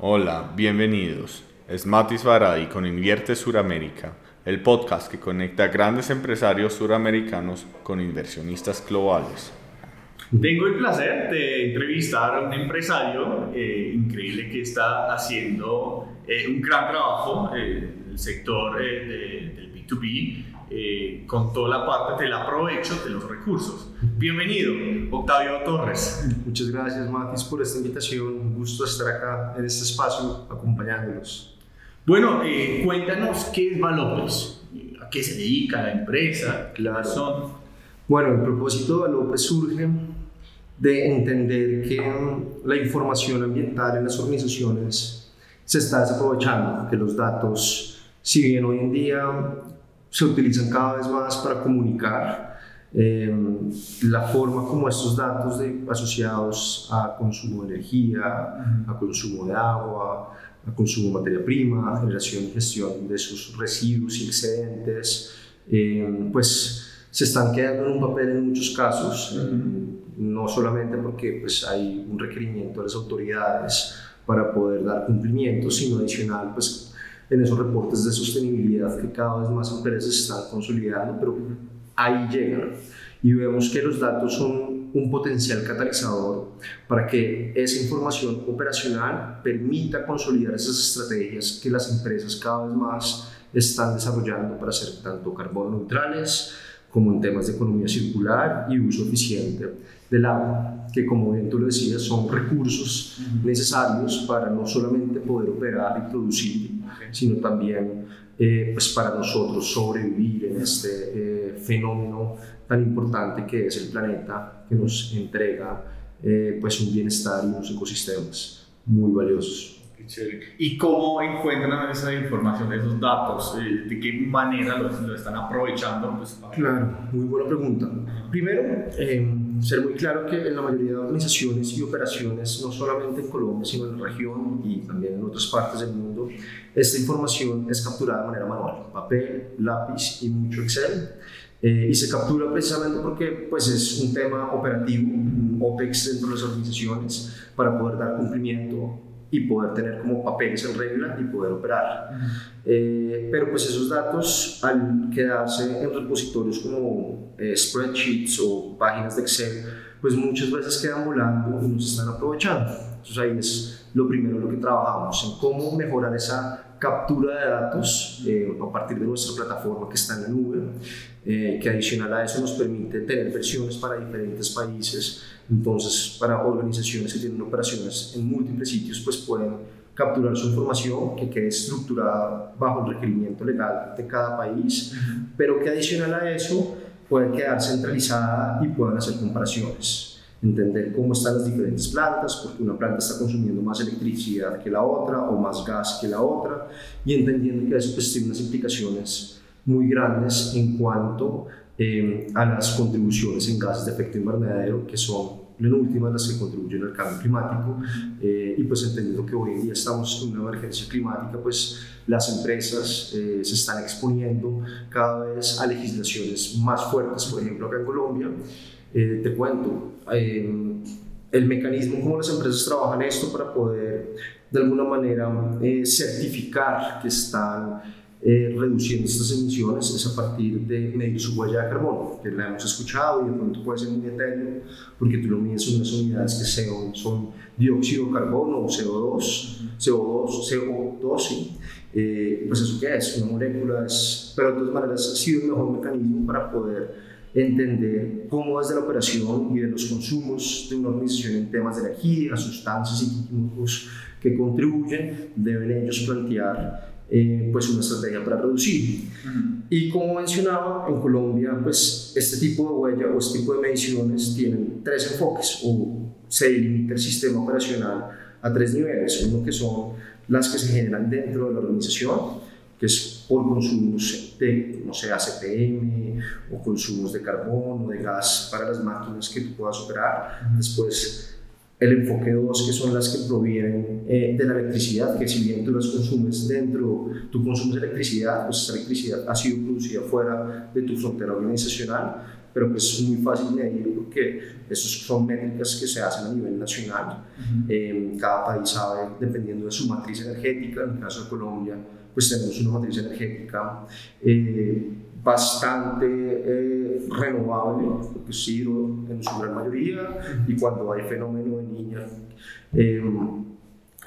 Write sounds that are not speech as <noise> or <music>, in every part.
Hola, bienvenidos. Es Matis Varadi con Invierte Suramérica, el podcast que conecta a grandes empresarios suramericanos con inversionistas globales. Tengo el placer de entrevistar a un empresario eh, increíble que está haciendo eh, un gran trabajo en el sector eh, del B2B con toda la parte del aprovecho de los recursos. Bienvenido, Octavio Torres. Muchas gracias, Matis, por esta invitación. Un gusto estar acá en este espacio acompañándolos. Bueno, cuéntanos qué es Valopes, a qué se dedica la empresa, claro. son. Bueno, el propósito de Valopes surge de entender que la información ambiental en las organizaciones se está desaprovechando, que los datos, si bien hoy en día se utilizan cada vez más para comunicar, eh, la forma como estos datos de, asociados a consumo de energía, a consumo de agua, a consumo de materia prima, generación y gestión de sus residuos y excedentes, eh, pues se están quedando en un papel en muchos casos no solamente porque pues, hay un requerimiento de las autoridades para poder dar cumplimiento, sino adicional pues, en esos reportes de sostenibilidad que cada vez más empresas están consolidando, pero ahí llegan. Y vemos que los datos son un potencial catalizador para que esa información operacional permita consolidar esas estrategias que las empresas cada vez más están desarrollando para ser tanto carbono neutrales como en temas de economía circular y uso eficiente del agua, que como bien tú lo decías, son recursos necesarios para no solamente poder operar y producir, sino también eh, pues para nosotros sobrevivir en este eh, fenómeno tan importante que es el planeta, que nos entrega eh, pues un bienestar y unos ecosistemas muy valiosos. ¿Y cómo encuentran esa información, esos datos? Eh, ¿De qué manera lo, están aprovechando? Pues, Claro, muy buena pregunta. Primero, em, ser muy claro que en la mayoría de organizaciones y operaciones, no solamente en Colombia, sino en la región y también en otras partes del mundo, esta información es capturada de manera manual, papel, lápiz y mucho Excel. Eh, y se captura precisamente porque pues, es un tema operativo, un OPEX dentro de las organizaciones, para poder dar cumplimiento y poder tener como papeles en regla y poder operar. Eh, pero pues esos datos al quedarse en repositorios como eh, spreadsheets o páginas de Excel, pues muchas veces quedan volando y no se están aprovechando. Entonces ahí es lo primero lo que trabajamos, en cómo mejorar esa captura de datos eh, a partir de nuestra plataforma que está en la nube, que adicional a eso nos permite tener versiones para diferentes países. Entonces, para organizaciones que tienen operaciones en múltiples sitios, pues pueden capturar su información que quede estructurada bajo el requerimiento legal de cada país, pero que adicional a eso puede quedar centralizada y puedan hacer comparaciones, entender cómo están las diferentes plantas, porque una planta está consumiendo más electricidad que la otra o más gas que la otra, y entendiendo que eso pues, tiene unas implicaciones muy grandes en cuanto eh, a las contribuciones en gases de efecto invernadero, que son en últimas las que contribuyen al cambio climático eh, y pues entendiendo que hoy en día estamos en una emergencia climática, pues las empresas eh, se están exponiendo cada vez a legislaciones más fuertes, por ejemplo acá en Colombia. Te cuento, el mecanismo como las empresas trabajan esto para poder de alguna manera certificar que están eh, reduciendo estas emisiones es a partir de medir su huella de carbono, que la hemos escuchado y de pronto puede ser muy etéreo, porque tú lo mides en unas unidades que son, son dióxido de carbono o CO2, CO2, CO2, sí. Eh, pues eso qué es, una molécula, es, pero de todas maneras ha sido el mejor mecanismo para poder entender cómo desde la operación y de los consumos de una organización en temas de energía, sustancias y químicos que contribuyen, deben ellos plantear eh, pues una estrategia para reducir. Y como mencionaba, en Colombia, pues este tipo de huella o este tipo de mediciones tienen tres enfoques o se delimita el sistema operacional a tres niveles. Uno que son las que se generan dentro de la organización, que es por consumos de, no sé, ACPM o consumos de carbón o de gas para las máquinas que tú puedas operar. Después el enfoque 2, que son las que provienen eh, de la electricidad, que si bien tú las consumes dentro, tú consumes electricidad, pues esa electricidad ha sido producida fuera de tu frontera organizacional. pero pues es muy fácil de medir porque estos son métricas que se hacen a nivel nacional. Eh, cada país sabe, dependiendo de su matriz energética, en el caso de Colombia, pues tenemos una matriz energética eh, bastante eh, renovable, porque sí, en su gran mayoría, y cuando hay fenómeno de niña,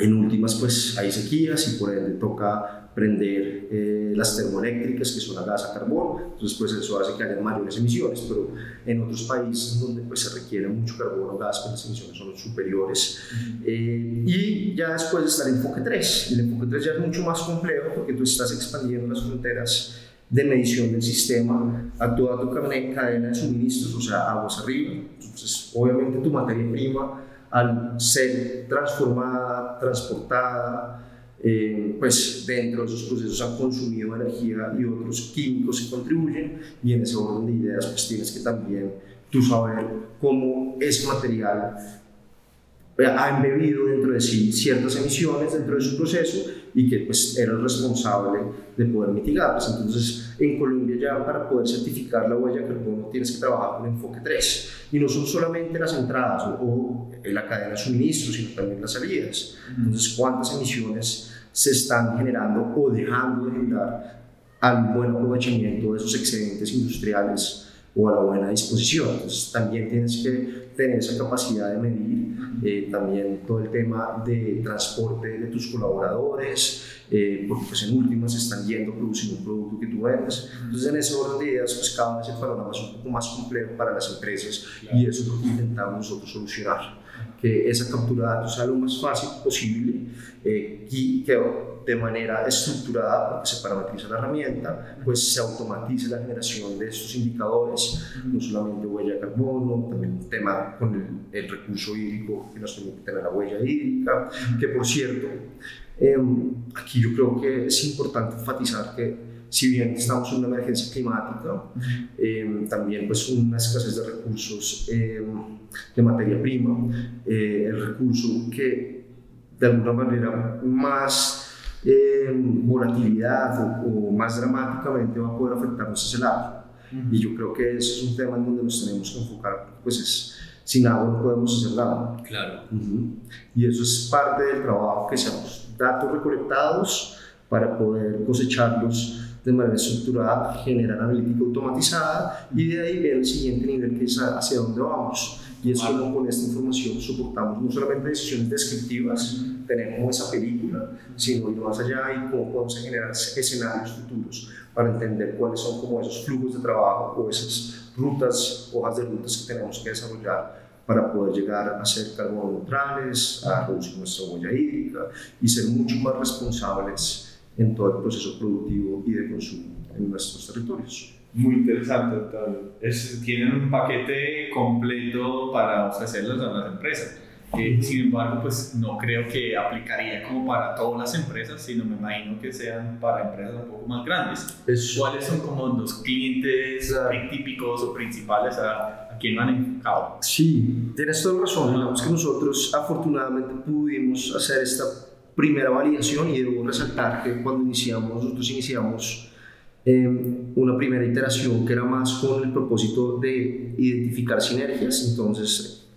en últimas pues hay sequías y por ende toca prender eh, las termoeléctricas que son a gas a carbón, entonces pues eso hace que haya mayores emisiones, pero en otros países donde pues se requiere mucho carbono o gas, pues las emisiones son superiores. Eh, y ya después está el enfoque 3, el enfoque 3 ya es mucho más complejo porque tú estás expandiendo las fronteras de medición del sistema a toda tu cadena de suministros, o sea, aguas arriba, entonces obviamente tu materia prima al ser transformada, transportada, eh, pues dentro de esos procesos han consumido energía y otros químicos que contribuyen y en ese orden de ideas pues tienes que también tú saber cómo ese material ha embebido dentro de sí ciertas emisiones dentro de su proceso y que pues era el responsable de poder mitigarlas. Entonces, en Colombia ya para poder certificar la huella de carbono tienes que trabajar con enfoque 3 y no son solamente las entradas o, la cadena de suministro, sino también las salidas. Entonces, ¿cuántas emisiones se están generando o dejando de generar al buen aprovechamiento de esos excedentes industriales o a la buena disposición? Entonces, también tienes que tener esa capacidad de medir eh, también todo el tema de transporte de tus colaboradores, eh, porque pues en últimas están yendo a producir un producto que tú vendes. Entonces en ese orden de ideas pues cada vez el panorama es un poco más complejo para las empresas y eso es lo que intentamos nosotros solucionar, que esa captura de datos sea lo más fácil posible eh, y que de manera estructurada, porque se parametriza la herramienta, pues se automatice la generación de estos indicadores, no solamente huella de carbono, también un tema con el, recurso hídrico que nos permite tener la huella hídrica, que por cierto, em, aquí yo creo que es importante enfatizar que si bien estamos en una emergencia climática, em, también pues una escasez de recursos em, de materia prima, eh, el recurso que de alguna manera más eh, volatilidad o, más dramáticamente va a poder afectarnos ese lado. Y yo creo que ese es un tema en donde nos tenemos que enfocar, pues es, sin agua no podemos hacer nada. Claro. Y eso es parte del trabajo que hacemos, datos recolectados para poder cosecharlos de manera estructurada, generar analítica automatizada y de ahí ver el siguiente nivel que es hacia dónde vamos. Y es como con esta información soportamos no solamente decisiones descriptivas, tenemos esa película, sino ir más allá y cómo podemos generar escenarios futuros para entender cuáles son como esos flujos de trabajo o esas rutas, hojas de rutas que tenemos que desarrollar para poder llegar a ser carbono neutrales, a reducir nuestra huella hídrica y ser mucho más responsables en todo el proceso productivo y de consumo en nuestros territorios. Muy interesante, doctor. tienen un paquete completo para ofrecerles a las empresas. que sin embargo, pues no creo que aplicaría como para todas las empresas, sino me imagino que sean para empresas un poco más grandes. ¿Cuáles son como los clientes típicos o principales a, a quien han enfocado? Sí, tienes toda razón. Digamos que nosotros afortunadamente pudimos hacer esta primera validación y debo resaltar que cuando iniciamos, nosotros iniciamos Em, una primera iteración que era más con el propósito de identificar sinergias, entonces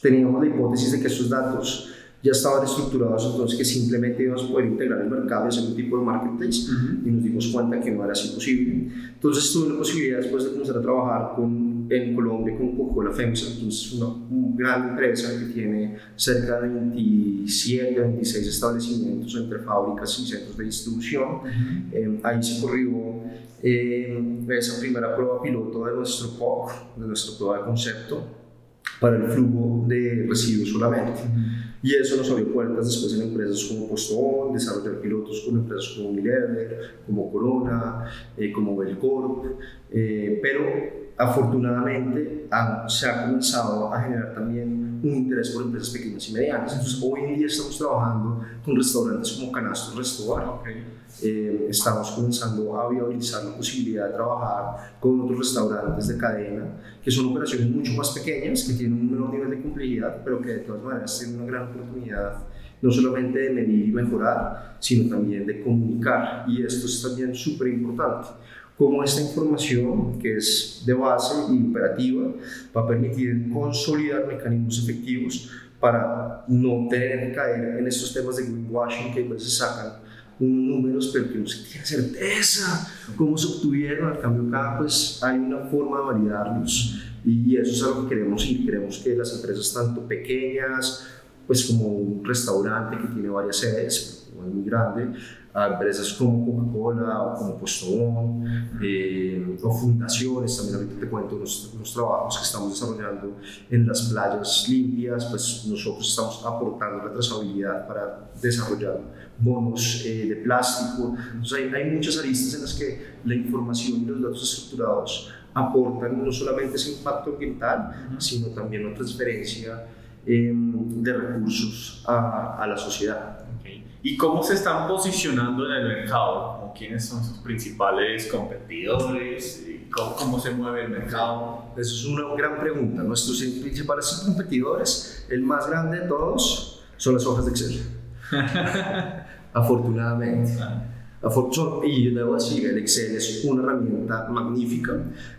teníamos la hipótesis de que estos datos ya estaban estructurados, entonces que simplemente íbamos a poder integrar el mercado y hacer un tipo de marketplace y nos dimos cuenta que no era así posible. Entonces tuve la posibilidad después de comenzar a trabajar con, en Colombia con Coca-Cola FEMSA, entonces una, gran empresa que tiene cerca de 27, 26 establecimientos entre fábricas y centros de distribución. Eh, ahí se corrió eh, esa primera prueba piloto de nuestro POC, de nuestra prueba de concepto para el flujo de residuos solamente. Y eso nos abrió puertas después en empresas como Postón, desarrollar pilotos con empresas como Unilever, como Corona, eh, como Belcorp, eh, pero afortunadamente se ha comenzado a generar también un interés por empresas pequeñas y medianas. Entonces hoy en día estamos trabajando con restaurantes como Canastos Restaurant. Eh, estamos comenzando a viabilizar la posibilidad de trabajar con otros restaurantes de cadena, que son operaciones mucho más pequeñas, que tienen un menor nivel de complejidad, pero que de todas maneras tienen una gran oportunidad no solamente de medir y mejorar, sino también de comunicar. Y esto es también súper importante. Cómo esta información, que es de base y operativa, va a permitir consolidar mecanismos efectivos para no tener que caer en estos temas de greenwashing que a veces sacan unos números, pero que no se tiene certeza cómo se obtuvieron. Al cambio, acá pues hay una forma de validarlos y eso es algo que queremos ir. Queremos que las empresas, tanto pequeñas, pues como un restaurante que tiene varias sedes, muy grande, a empresas como Coca-Cola o como Postobón eh, o fundaciones, también ahorita te cuento unos, trabajos que estamos desarrollando en las playas limpias, pues nosotros estamos aportando la trazabilidad para desarrollar bonos eh, de plástico, entonces hay, hay muchas aristas en las que la información y los datos estructurados aportan no solamente ese impacto ambiental, sino también una transferencia em, de recursos a, a la sociedad. ¿Y cómo se están posicionando en el mercado? ¿Quiénes son sus principales competidores? ¿Cómo, ¿Cómo, se mueve el mercado? Eso es una gran pregunta. Nuestros principales competidores, el más grande de todos, son las hojas de Excel. <laughs> Afortunadamente. Ah. Y yo debo decir, el Excel es una herramienta magnífica,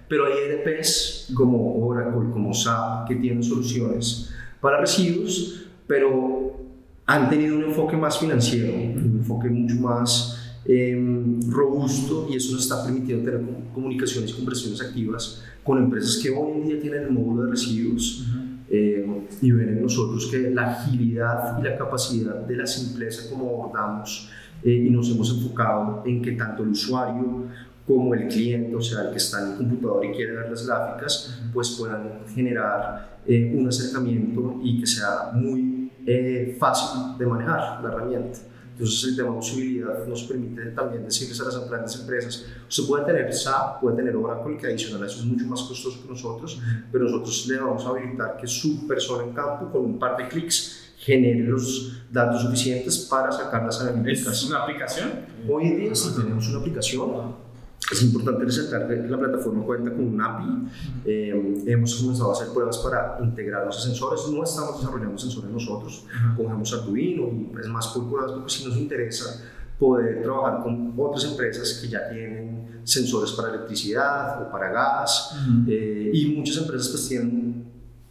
pero hay ERPs como Oracle, como SAP, que tienen soluciones para residuos, pero han tenido un enfoque más financiero, un enfoque mucho más em, robusto y eso nos está permitiendo tener comunicaciones y conversaciones activas con empresas que hoy en día tienen el módulo de residuos em, y ven en nosotros que la agilidad y la capacidad de la simpleza como abordamos eh, y nos hemos enfocado en que tanto el usuario como el cliente, o sea, el que está en el computador y quiere ver las gráficas, pues puedan generar eh, un acercamiento y que sea muy eh, fácil de manejar la herramienta. Entonces el tema de usabilidad nos permite también decirles a las grandes empresas, usted puede tener SAP, puede tener Oracle, que adicional a eso es mucho más costoso que nosotros, pero nosotros le vamos a habilitar que su persona en campo con un par de clics genere los datos suficientes para sacar las analíticas. ¿Es una aplicación? Hoy en día sí tenemos una aplicación es importante resaltar que la plataforma cuenta con un API. Eh, hemos comenzado a hacer pruebas para integrar los sensores. No estamos desarrollando sensores nosotros, cogemos Arduino y es más por pruebas porque si nos interesa poder trabajar con otras empresas que ya tienen sensores para electricidad o para gas eh, y muchas empresas pues tienen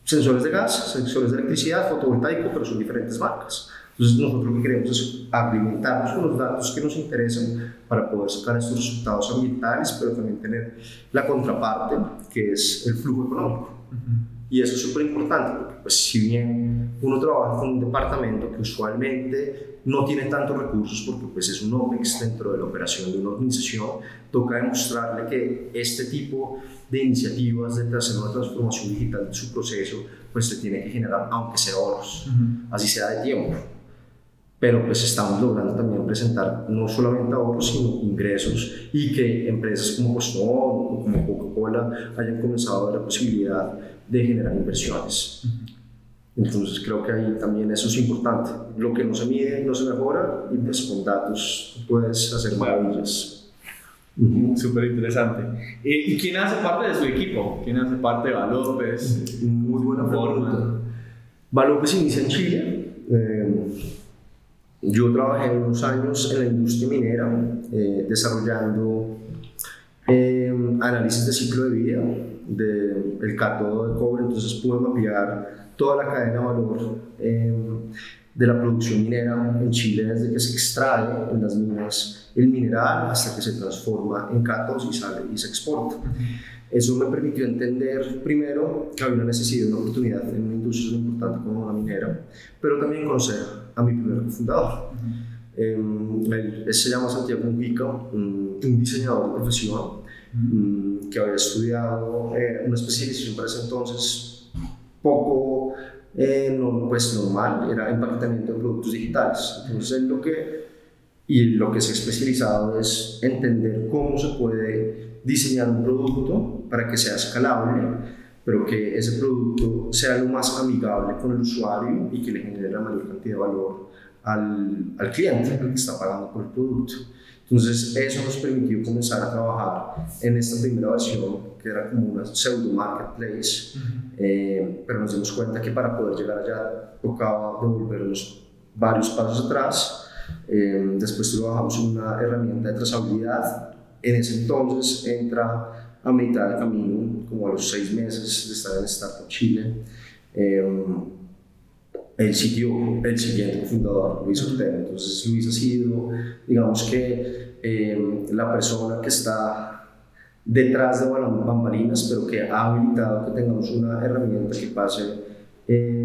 sensores de gas, sensores de electricidad, fotovoltaico, pero son diferentes marcas. Entonces nosotros lo que queremos es alimentarnos con los datos que nos interesan para poder sacar estos resultados ambientales, pero también tener la contraparte, que es el flujo económico. Y eso es súper importante, porque pues, si bien uno trabaja con un departamento que usualmente no tiene tantos recursos, porque pues, es un OPEX dentro de la operación de una organización, toca demostrarle que este tipo de iniciativas de hacer una transformación digital de su proceso, pues se tiene que generar, aunque sea horas, así sea de tiempo pero pues estamos logrando también presentar no solamente ahorros, sino ingresos y que empresas como Boston o como Coca-Cola hayan comenzado a ver la posibilidad de generar inversiones. Entonces creo que ahí también eso es importante. Lo que no se mide no se mejora y pues con datos puedes hacer maravillas. Súper interesante. ¿Y quién hace parte de su equipo? ¿Quién hace parte de Valopes? Muy buena pregunta. Valopes inicia en Chile. Eh, yo trabajé unos años en la industria minera eh, desarrollando em, análisis de ciclo de vida del de cátodo de cobre, entonces pude mapear toda la cadena de valor em, de la producción minera en Chile desde que se extrae en las minas el mineral hasta que se transforma en cátodos y sale y se exporta. Eso me permitió entender primero que había una necesidad, una oportunidad en una industria tan importante como la minera, pero también conocer a mi primer cofundador. Uh él, se llama Santiago Mujica, un, diseñador de profesión mm, que había estudiado eh, una especialización para ese entonces poco eh, no, pues normal, era empaquetamiento de productos digitales. Entonces él lo que, y lo que se ha especializado es entender cómo se puede diseñar un producto para que sea escalable, pero que ese producto sea lo más amigable con el usuario y que le genere la mayor cantidad de valor al, al cliente, al que está pagando por el producto. Entonces, eso nos permitió comenzar a trabajar en esta primera versión, que era como una pseudo marketplace, eh, pero nos dimos cuenta que para poder llegar allá tocaba devolvernos varios pasos atrás. Eh, después trabajamos una herramienta de trazabilidad en ese entonces entra a mitad de camino, como a los seis meses de estar en Startup Chile. Eh, el sitio, el siguiente fundador, Luis Ortega. Entonces, Luis ha sido, digamos que, eh, la persona que está detrás de bambalinas, pero que ha habilitado que tengamos una herramienta que pase eh,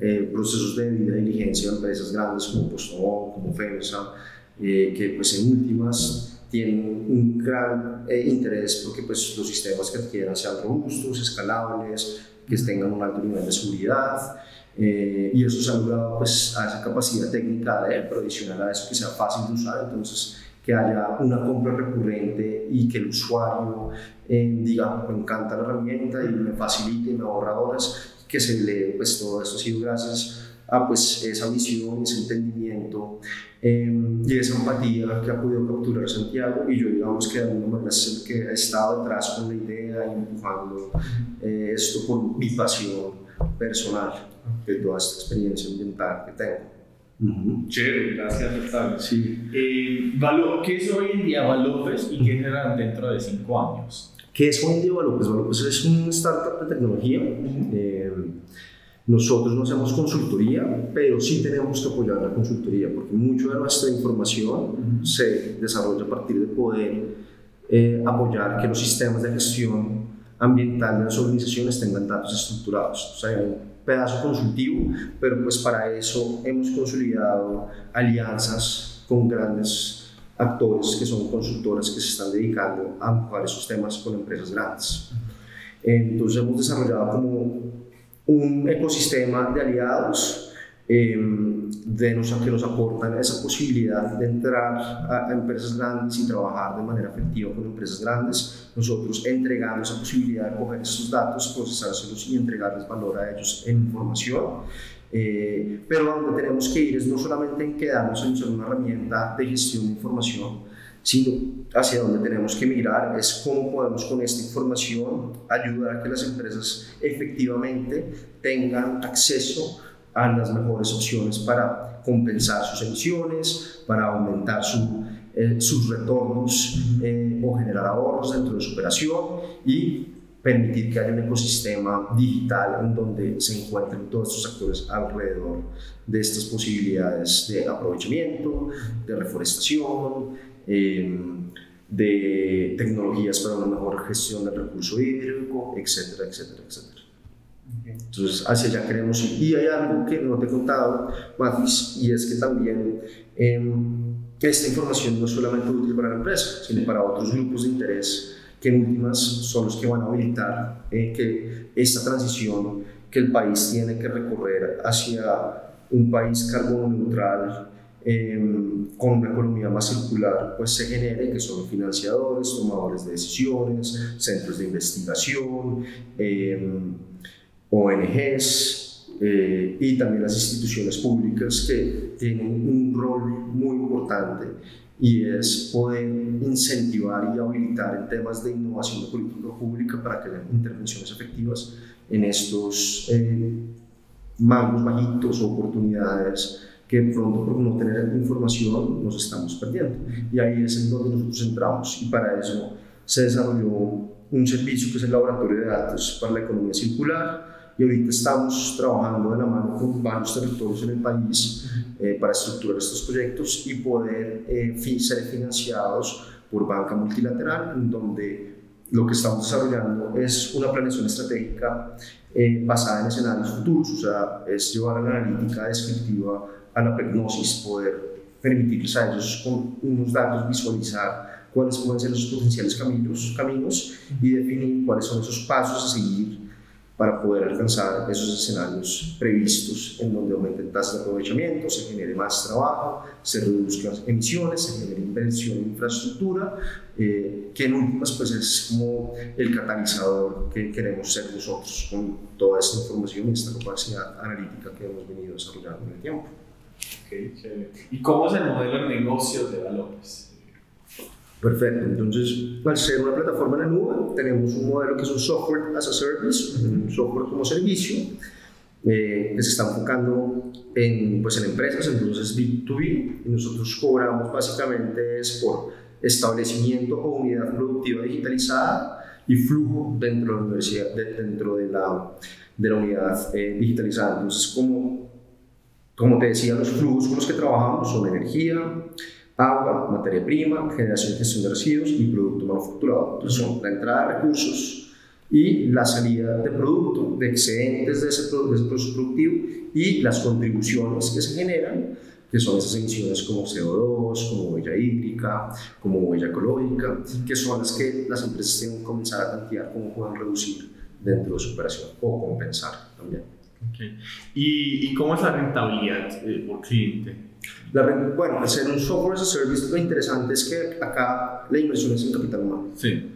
eh, procesos de debida diligencia a empresas grandes como Postobón, como FEMSA, que pues en últimas tienen un gran interés porque pues los sistemas que adquieran sean robustos, escalables, que tengan un alto nivel de seguridad, eh, y eso se ha logrado pues, a esa capacidad técnica de él, pero adicional a eso que sea fácil de usar, entonces que haya una compra recurrente y que el usuario eh, diga, me encanta la herramienta y me facilite, me ahorra horas, que se le, pues todo esto ha sido gracias a pues esa visión, ese entendimiento eh, y esa empatía que ha podido capturar Santiago y yo digamos que de alguna manera es el que ha estado detrás con la idea y empujando esto por mi pasión personal de toda esta experiencia ambiental que tengo. Chévere, gracias Octavio. Sí. Eh, ¿Qué es hoy en día Valopes y qué será dentro de cinco años? ¿Qué es hoy en día Valopes? Valopes es un startup de tecnología. Eh, nosotros no hacemos consultoría, pero sí tenemos que apoyar la consultoría, porque mucho de nuestra información se desarrolla a partir de poder eh, apoyar que los sistemas de gestión ambiental de las organizaciones tengan datos estructurados. O sea, pedazo consultivo, pero pues para eso hemos consolidado alianzas con grandes actores que son consultoras que se están dedicando a empujar esos temas con empresas grandes. Entonces hemos desarrollado como un ecosistema de aliados Em, de nos, que nos aportan esa posibilidad de entrar a, empresas grandes y trabajar de manera efectiva con empresas grandes. Nosotros entregamos esa posibilidad de coger esos datos, procesárselos y entregarles valor a ellos en información. Eh, pero donde tenemos que ir es no solamente en quedarnos en ser una herramienta de gestión de información, sino hacia donde tenemos que mirar es cómo podemos con esta información ayudar a que las empresas efectivamente tengan acceso a las mejores opciones para compensar sus emisiones, para aumentar su, eh, sus retornos eh, o generar ahorros dentro de su operación y permitir que haya un ecosistema digital en donde se encuentren todos estos actores alrededor de estas posibilidades de aprovechamiento, de reforestación, em, de tecnologías para una mejor gestión del recurso hídrico, etcétera, etcétera, etcétera. Entonces, hacia allá queremos ir. Y hay algo que no te he contado, Matis, y es que también eh, esta información no es solamente útil para la empresa, sino para otros grupos de interés que en últimas son los que van a habilitar eh, que esta transición que el país tiene que recorrer hacia un país carbono neutral, em, con una economía más circular, pues se genere, que son financiadores, tomadores de decisiones, centros de investigación, eh, ONGs eh, y también las instituciones públicas que tienen un rol muy importante y es poder incentivar y habilitar en temas de innovación de política pública para que haya intervenciones efectivas en estos eh, mangos bajitos o oportunidades que pronto por no tener información nos estamos perdiendo. Y ahí es en donde nosotros entramos y para eso se desarrolló un servicio que es el Laboratorio de Datos para la Economía Circular, y ahorita estamos trabajando de la mano con varios territorios en el país eh, para estructurar estos proyectos y poder eh, ser financiados por banca multilateral, en donde lo que estamos desarrollando es una planeación estratégica eh, basada en escenarios futuros, o sea, es llevar a la analítica descriptiva a la prognosis, poder permitirles a ellos con unos datos visualizar cuáles pueden ser los potenciales caminos, caminos y definir cuáles son esos pasos a seguir para poder alcanzar esos escenarios previstos en donde aumenten tasas de aprovechamiento, se genere más trabajo, se reduzcan emisiones, se genere inversión en infraestructura, eh, que en últimas pues es como el catalizador que queremos ser nosotros con toda esta información y esta capacidad analítica que hemos venido desarrollando en el tiempo. Okay, ¿Y cómo es el modelo de negocio de Valores? Perfecto. Entonces, al ser una plataforma en la nube, tenemos un modelo que es un software as a service, un software como servicio, eh, que se está enfocando en, pues, en empresas, entonces B2B, y nosotros cobramos básicamente es por establecimiento o unidad productiva digitalizada y flujo dentro de la universidad, dentro de la, de la unidad eh, digitalizada. Entonces, como, como te decía, los flujos con los que trabajamos son energía, agua, materia prima, generación y gestión de residuos y producto manufacturado. Entonces, son la entrada de recursos y la salida de producto, de excedentes de ese, de ese proceso productivo y las contribuciones que se generan que son esas emisiones como CO2, como huella hídrica, como huella ecológica, que son las que las empresas tienen que comenzar a tantear cómo pueden reducir dentro de su operación o compensar también. Okay. ¿Y, ¿Y, cómo es la rentabilidad eh, por cliente? La, bueno, hacer un software as a service lo interesante es que acá la inversión es en capital humano. Sí.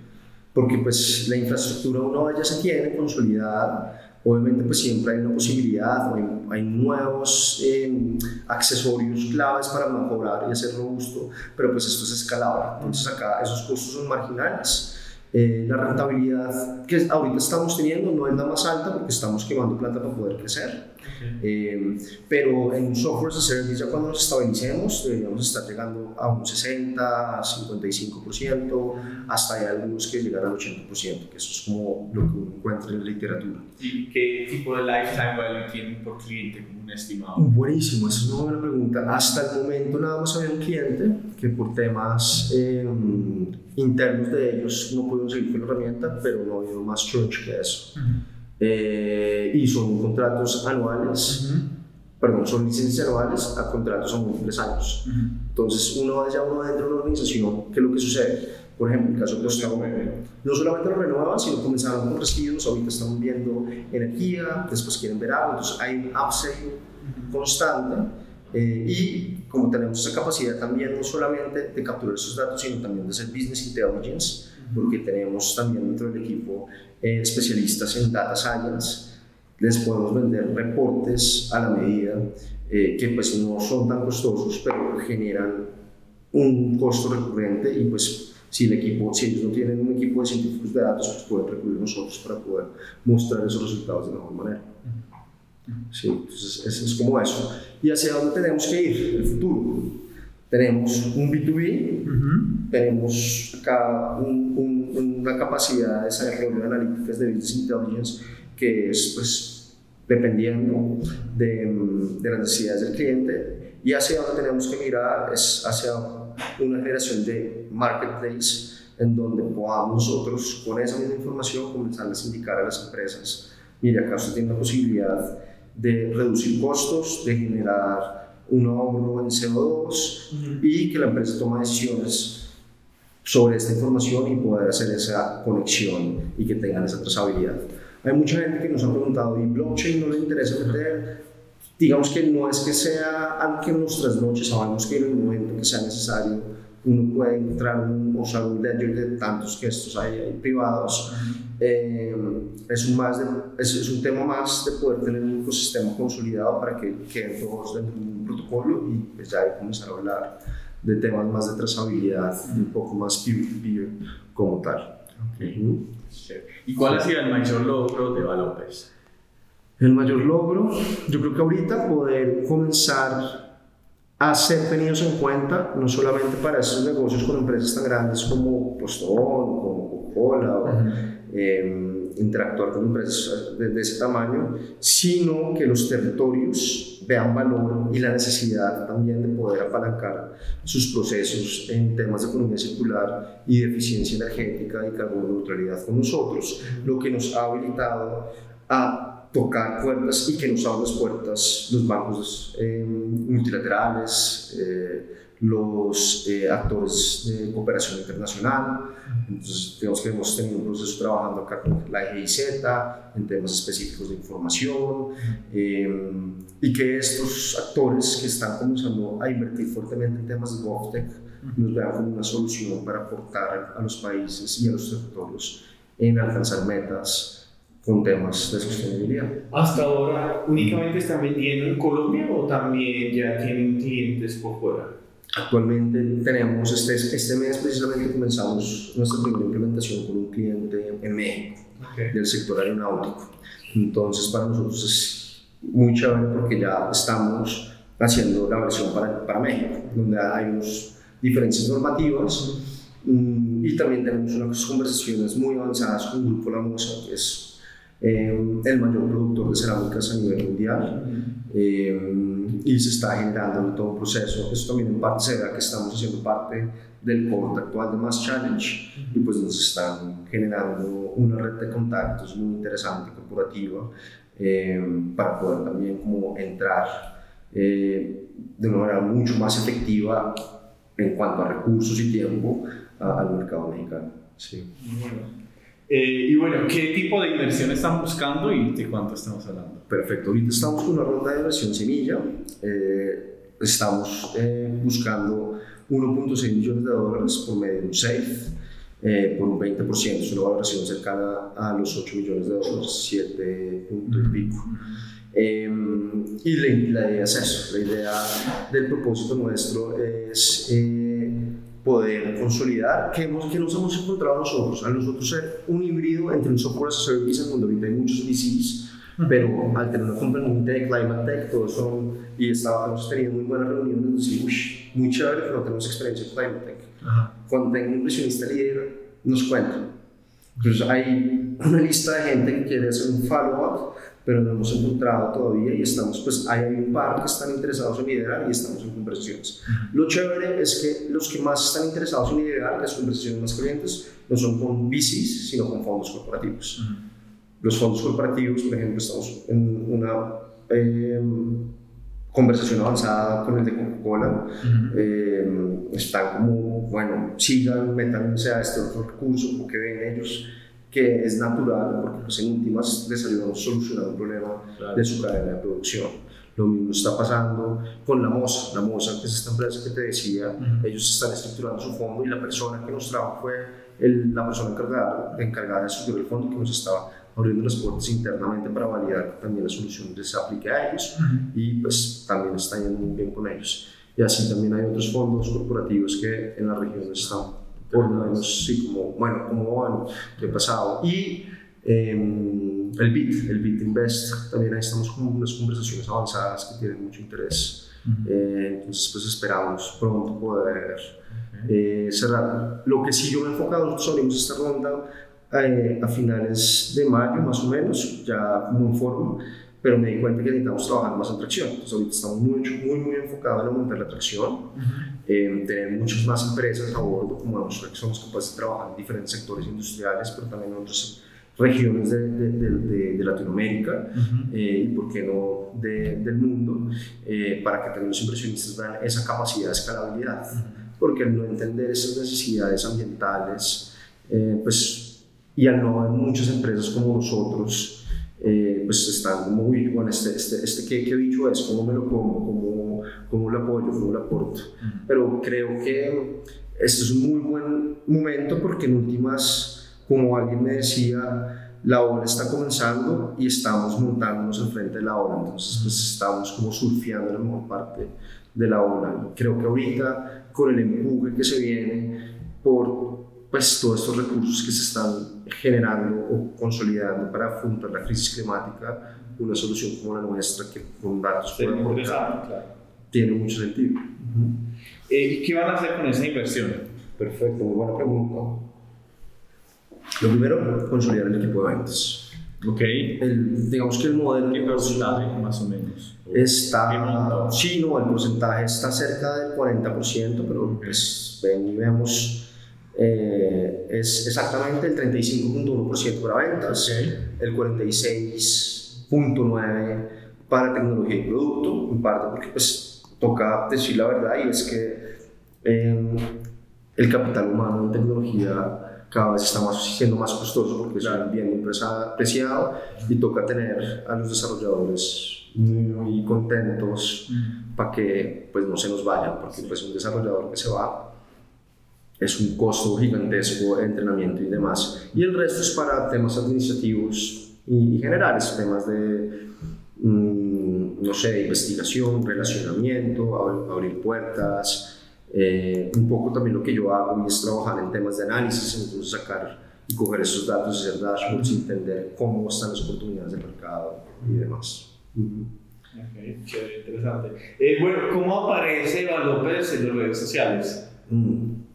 Porque pues la infraestructura uno ya se tiene consolidada, Obviamente pues siempre hay una posibilidad, hay, hay nuevos em, accesorios claves para mejorar y hacer robusto, pero pues esto es escalable. Entonces acá esos costos son marginales. Eh, la rentabilidad que ahorita estamos teniendo no es la más alta porque estamos quemando plata para poder crecer. Eh, pero en software as a service ya cuando nos estabilicemos deberíamos estar llegando a un 60, 55%, hasta hay algunos que llegan al 80%, que eso es como lo que uno encuentra en la literatura. ¿Y qué tipo de lifetime value tienen por cliente como un estimado? Buenísimo, esa es una buena pregunta. Hasta el momento nada más había un cliente que por temas em, internos de ellos no pudieron seguir con la herramienta, pero no ha habido más church que eso. Eh, y son contratos anuales, perdón, son licencias anuales a contratos a múltiples años. Entonces, uno ya uno dentro de una organización, ¿qué es lo que sucede? Por ejemplo, el caso de los no solamente lo renuevan, sino comenzaron con residuos, ahorita están viendo energía, después quieren ver agua, entonces hay un upsell constante eh, y como tenemos esa capacidad también no solamente de capturar esos datos, sino también de hacer business intelligence, porque tenemos también dentro del equipo eh, especialistas en data science, les podemos vender reportes a la medida eh, que pues no son tan costosos, pero generan un costo recurrente y pues si el equipo, si ellos no tienen un equipo de científicos de datos, pues pueden recurrir a nosotros para poder mostrar esos resultados de mejor manera. Sí, entonces es, es como eso. ¿Y hacia dónde tenemos que ir? El futuro. Tenemos un B2B, tenemos acá una capacidad de desarrollo de analíticas de business intelligence que es pues dependiendo de, de, las necesidades del cliente y hacia dónde tenemos que mirar es hacia una generación de marketplace en donde podamos nosotros con esa misma información comenzarles a indicar a las empresas, mire acá usted tiene la posibilidad de reducir costos, de generar un ahorro en CO2 y que la empresa toma decisiones sobre esta información y poder hacer esa conexión y que tengan esa trazabilidad. Hay mucha gente que nos ha preguntado, ¿y blockchain no le interesa meter? Digamos que no es que sea algo que nos trasnoche, sabemos que en el momento que sea necesario uno puede entrar un, o sea, un ledger de tantos que estos hay, privados. Eh, es, un más de, es, es, un tema más de poder tener un ecosistema consolidado para que queden todos dentro de un protocolo y pues ya comenzar a hablar de temas más de trazabilidad, un poco más peer-to-peer como tal. Okay. ¿Y cuál ha sido el mayor logro de Valopes? El mayor logro, yo creo que ahorita poder comenzar a ser tenidos en cuenta, no solamente para esos negocios con empresas tan grandes como Postón, como Coca-Cola, em, interactuar con empresas de, ese tamaño, sino que los territorios vean valor y la necesidad también de poder apalancar sus procesos en temas de economía circular y de eficiencia energética y carbono neutralidad con nosotros, lo que nos ha habilitado a tocar puertas y que nos abran las puertas los bancos eh, multilaterales, eh, los eh, actores de cooperación internacional. Entonces, digamos que hemos tenido un proceso trabajando acá con la GIZ en temas específicos de información y que estos actores que están comenzando a invertir fuertemente en temas de GovTech nos vean como una solución para aportar a los países y a los territorios en alcanzar metas con temas de sostenibilidad. ¿Hasta ahora únicamente están vendiendo en Colombia o también ya tienen clientes por fuera? Actualmente tenemos, este, este mes precisamente comenzamos nuestra primera implementación con un cliente en México, del sector aeronáutico. Entonces para nosotros es muy chévere porque ya estamos haciendo la versión para, para México, donde hay unas diferencias normativas. Mm, y también tenemos unas conversaciones muy avanzadas con Grupo La Mosa, que es eh, el mayor productor de cerámicas a nivel mundial. Eh, y se está generando todo un proceso. Eso también en parte se que estamos haciendo parte del corte actual de Mass Challenge y pues nos están generando una red de contactos muy interesante, corporativa, eh, para poder también como entrar de una manera mucho más efectiva en cuanto a recursos y tiempo al mercado mexicano. Sí. Eh, y bueno, ¿qué tipo de inversión están buscando y de cuánto estamos hablando? Perfecto, ahorita estamos con una ronda de inversión semilla. Eh, estamos eh, buscando 1.6 millones de dólares por medio de un SAFE. por un 20%, es una valoración cercana a los 8 millones de dólares, 7 puntos y pico. y la, la, idea es eso, la idea del propósito nuestro es poder consolidar, que, hemos, que nos hemos encontrado nosotros, a nosotros ser un híbrido entre un software as a service, donde ahorita hay muchos VCs, pero al tener una componente de Climate Tech, todo eso, y estábamos teniendo muy buenas reuniones, decimos, muy chévere, pero no tenemos experiencia en Climate Tech. Cuando tengo un impresionista líder, nos cuenta. Entonces hay una lista de gente que quiere hacer un follow-up pero no hemos encontrado todavía y estamos, pues hay un par que están interesados en liderar y estamos en conversaciones. Lo chévere es que los que más están interesados en liderar, las conversaciones más calientes, no son con VCs, sino con fondos corporativos. Los fondos corporativos, por ejemplo, estamos en una em, conversación avanzada con el de Coca-Cola. Em, están como, bueno, sigan, métanse a este otro recurso porque ven ellos que es natural porque pues, en últimas les ayudamos a solucionar un problema de su cadena de producción. Lo mismo está pasando con la MOSA. La MOSA, que es esta empresa que te decía, ellos están estructurando su fondo y la persona que nos trajo fue el, la persona encargada, encargada de estructurar el fondo que nos estaba abriendo las puertas internamente para validar que también la solución les aplique a ellos y pues también está yendo muy bien con ellos. Y así también hay otros fondos corporativos que en la región están por lo menos, sí, como, bueno, como he pasado. Y em, el BIT, el BIT Invest, también ahí estamos con unas conversaciones avanzadas que tienen mucho interés. Eh, entonces, pues esperamos pronto poder eh, cerrar. Lo que sí yo me he enfocado, nosotros abrimos esta ronda eh, a finales de mayo, más o menos, ya como en forma pero me di cuenta que necesitamos trabajar más en tracción. Entonces ahorita estamos muy, muy, muy enfocados en aumentar la tracción, en tener muchas más empresas a bordo, como demostrar que somos capaces de trabajar en diferentes sectores industriales, pero también en otras regiones de, de, de, Latinoamérica eh, y, por qué no, del mundo, eh, para que también los inversionistas vean esa capacidad de escalabilidad. Porque al no entender esas necesidades ambientales, eh, pues, y al no haber muchas empresas como nosotros, eh, pues están como, uy, bueno, este, este, este ¿qué, ¿qué, bicho es? ¿Cómo me lo como? ¿Cómo, cómo lo apoyo? ¿Cómo lo aporto? Pero creo que este es un muy buen momento porque en últimas, como alguien me decía, la ola está comenzando y estamos montándonos enfrente de la ola, entonces pues estamos como surfeando la mejor parte de la ola. Creo que ahorita, con el empuje que se viene por pues todos estos recursos que se están generando o consolidando para afrontar la crisis climática, una solución como la nuestra que con datos puede aportar, claro. tiene mucho sentido. Eh, ¿Y qué van a hacer con esa inversión? Perfecto, muy buena pregunta. Lo primero, consolidar el equipo de ventas. Ok. El, digamos que el modelo... ¿Qué porcentaje más o menos? Está... Sí, no, el porcentaje está cerca del 40%, pero pues ven y vemos eh, es exactamente el 35.1% para ventas, el 46.9% para tecnología y producto, en parte porque pues toca decir la verdad y es que em, el capital humano en tecnología cada vez está más, siendo más costoso porque es un bien apreciado y toca tener a los desarrolladores muy contentos para que pues no se nos vayan porque pues un desarrollador que se va es un costo gigantesco entrenamiento y demás. Y el resto es para temas administrativos y, generales, temas de, mm, no sé, investigación, relacionamiento, abrir puertas. Eh, un poco también lo que yo hago es trabajar en temas de análisis, entonces sacar y coger esos datos, hacer dashboards, entender cómo están las oportunidades de mercado y demás. Okay, interesante. Eh, bueno, ¿cómo aparece Eva López en las redes sociales? Mm.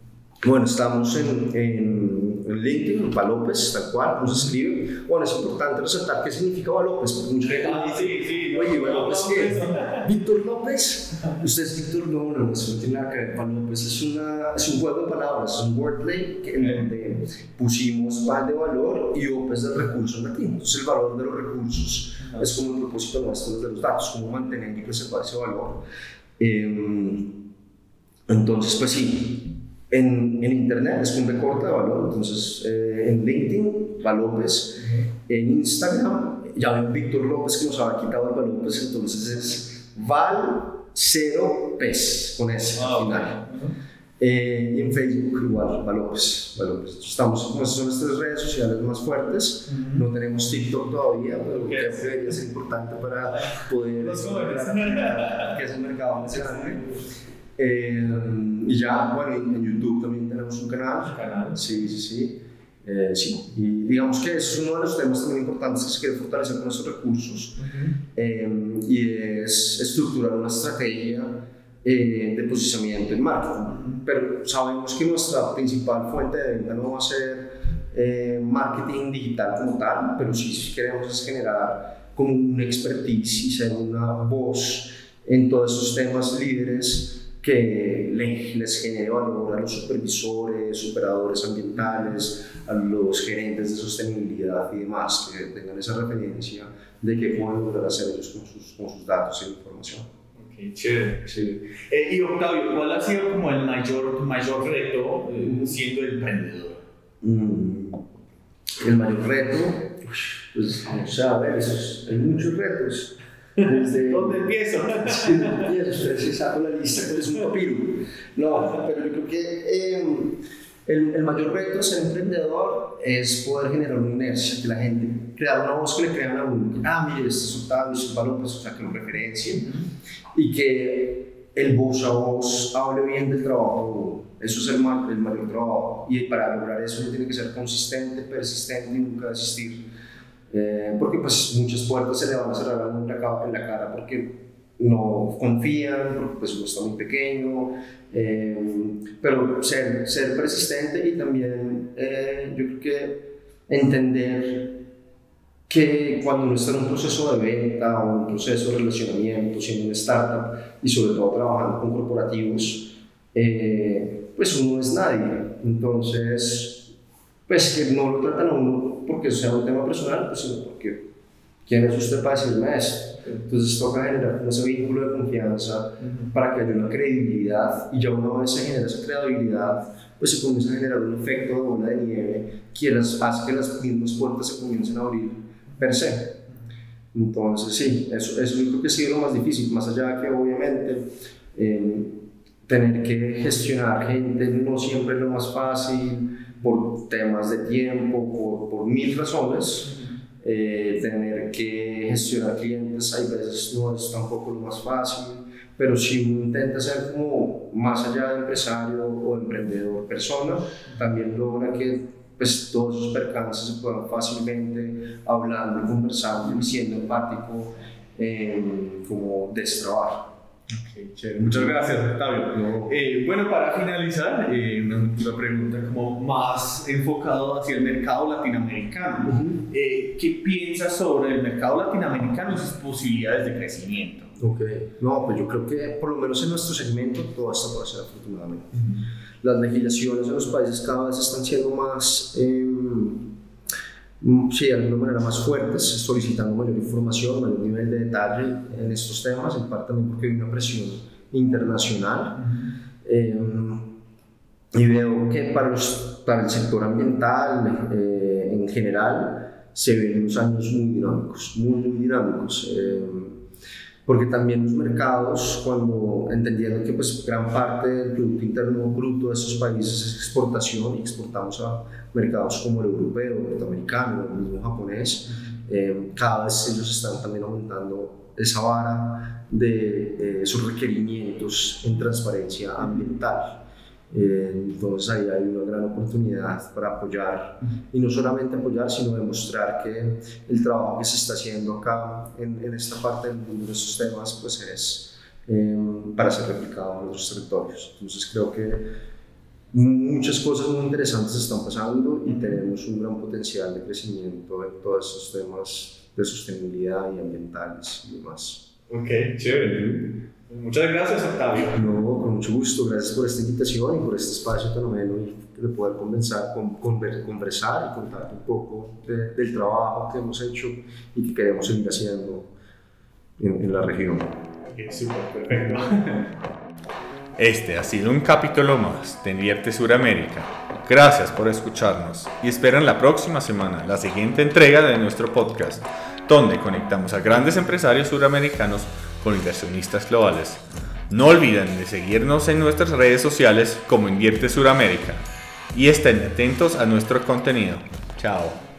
Bueno, estamos en, en, en LinkedIn, Valópez, tal cual, como se escribe. Bueno, es importante resaltar qué significa Valópez, porque mucha gente Ah, sí, sí. oye, Valópez, ¿qué. ¿Víctor López? Usted es Víctor, no, no, eso no tiene nada que ver. Valópez es, una, es un juego de palabras, es un wordplay en donde pusimos val de valor y OPES del recurso en latín. Entonces, el valor de los recursos es como el propósito nuestro de los datos, cómo mantener y preservar ese valor. Eh, entonces, pues sí, en, en Internet es un recorte de valor, entonces eh, en LinkedIn, Valópez, en Instagram, ya ven Víctor López que nos había quitado el Valópez, entonces es Val 0 Pes, con S Ah, al ok. final. Eh, y en Facebook igual, Valópez, Valópez. Estamos, esas son nuestras redes sociales más fuertes, no tenemos TikTok todavía, pero que debería ser importante para poder Los jóvenes. que es el mercado más grande. Eh, y ya, bueno, en YouTube también tenemos un canal. Canal. Sí, sí, sí. Eh, sí. Y digamos que es uno de los temas también importantes que se quiere fortalecer con nuestros recursos eh, y es estructurar una estrategia eh, de posicionamiento en marketing. Pero sabemos que nuestra principal fuente de venta no va a ser eh, marketing digital como tal, pero sí, sí queremos es generar como una expertise y ser una voz en todos esos temas líderes que le- les valor a los supervisores, operadores ambientales, a los gerentes de sostenibilidad y demás, que tengan esa referencia de qué pueden lograr hacer ellos con sus, con sus datos y información. Ok, chévere, chévere. Eh, y Octavio, ¿cuál ha sido como el mayor, mayor reto eh, siendo emprendedor? Mm, el mayor reto, pues no sé, a ver, esos- hay muchos retos. Desde, <laughs> ¿Dónde empiezo? <laughs> Sí, empiezo, se saca la lista, pero es un papiro. No, pero yo creo que eh, el, el mayor reto de ser emprendedor es poder generar una inercia, que la gente, crear una voz que le crean a uno, ah, mire, este es Octavio, este es pues, o sea, que lo referencien, y que el voz a voz hable bien del trabajo. Eso es el, ma- el mayor trabajo. Y para lograr eso uno tiene que ser consistente, persistente y nunca desistir. Eh, porque pues muchas puertas se le van a cerrar en la cara porque no confían, porque pues uno está muy pequeño, eh, pero ser, ser persistente y también eh, yo creo que entender que cuando uno está en un proceso de venta o un proceso de relacionamiento, siendo una startup y sobre todo trabajando con corporativos, eh, pues uno es nadie. Entonces, pues que no lo tratan a uno porque sea un tema personal, pues sino porque ¿quién es usted para decirme esto? Entonces toca generar ese vínculo de confianza para que haya una credibilidad y ya una vez se genera esa credibilidad, pues se comienza a generar un efecto de bola de nieve que las- hace que las mismas puertas se comiencen a abrir per se. Entonces sí, eso, eso yo creo que ha sido lo más difícil, más allá de que obviamente eh, tener que gestionar gente no siempre es lo más fácil por temas de tiempo, por, por mil razones. Eh, tener que gestionar clientes hay veces no es tampoco lo más fácil, pero si uno intenta ser como más allá de empresario o emprendedor persona, también logra que pues, todos esos percances se puedan fácilmente hablando, conversando y siendo empático, eh, como destrabar. Chévere. Muchas gracias, Octavio. No. Eh, bueno, para finalizar, eh, una última pregunta como más enfocado hacia el mercado latinoamericano. Eh, ¿Qué piensas sobre el mercado latinoamericano y sus posibilidades de crecimiento? Ok, no, pues yo creo que por lo menos en nuestro segmento todo está por hacer afortunadamente. Las legislaciones en los países cada vez están siendo más, mm, sí, de alguna manera más fuertes, solicitando mayor información, mayor nivel de detalle en estos temas, en parte también porque hay una presión internacional. Eh, y veo que para, los, para el sector ambiental eh, en general se ven unos años muy dinámicos, muy, muy dinámicos. eh, porque también los mercados, cuando entendiendo que pues gran parte del Producto Interno Bruto de esos países es exportación y exportamos a mercados como el europeo, el norteamericano, el mismo japonés, eh, cada vez ellos están también aumentando esa vara de eh, sus requerimientos en transparencia ambiental. Entonces ahí hay una gran oportunidad para apoyar y no solamente apoyar, sino demostrar que el trabajo que se está haciendo acá en, en esta parte del mundo de estos temas pues es eh, para ser replicado en otros territorios. Entonces creo que muchas cosas muy interesantes están pasando y tenemos un gran potencial de crecimiento en todos esos temas de sostenibilidad y ambientales y demás. Ok, chévere. Muchas gracias, Octavio. No, con mucho gusto. Gracias por esta invitación y por este espacio tan ameno y de poder conversar, con, conversar y contar un poco del trabajo que hemos hecho y que queremos seguir haciendo en, en la región. Ok, súper, perfecto. <laughs> Este ha sido un capítulo más de Invierte Suramérica. Gracias por escucharnos y esperan la próxima semana la siguiente entrega de nuestro podcast, donde conectamos a grandes empresarios suramericanos con inversionistas globales. No olviden de seguirnos en nuestras redes sociales como Invierte Suramérica y estén atentos a nuestro contenido. Chao.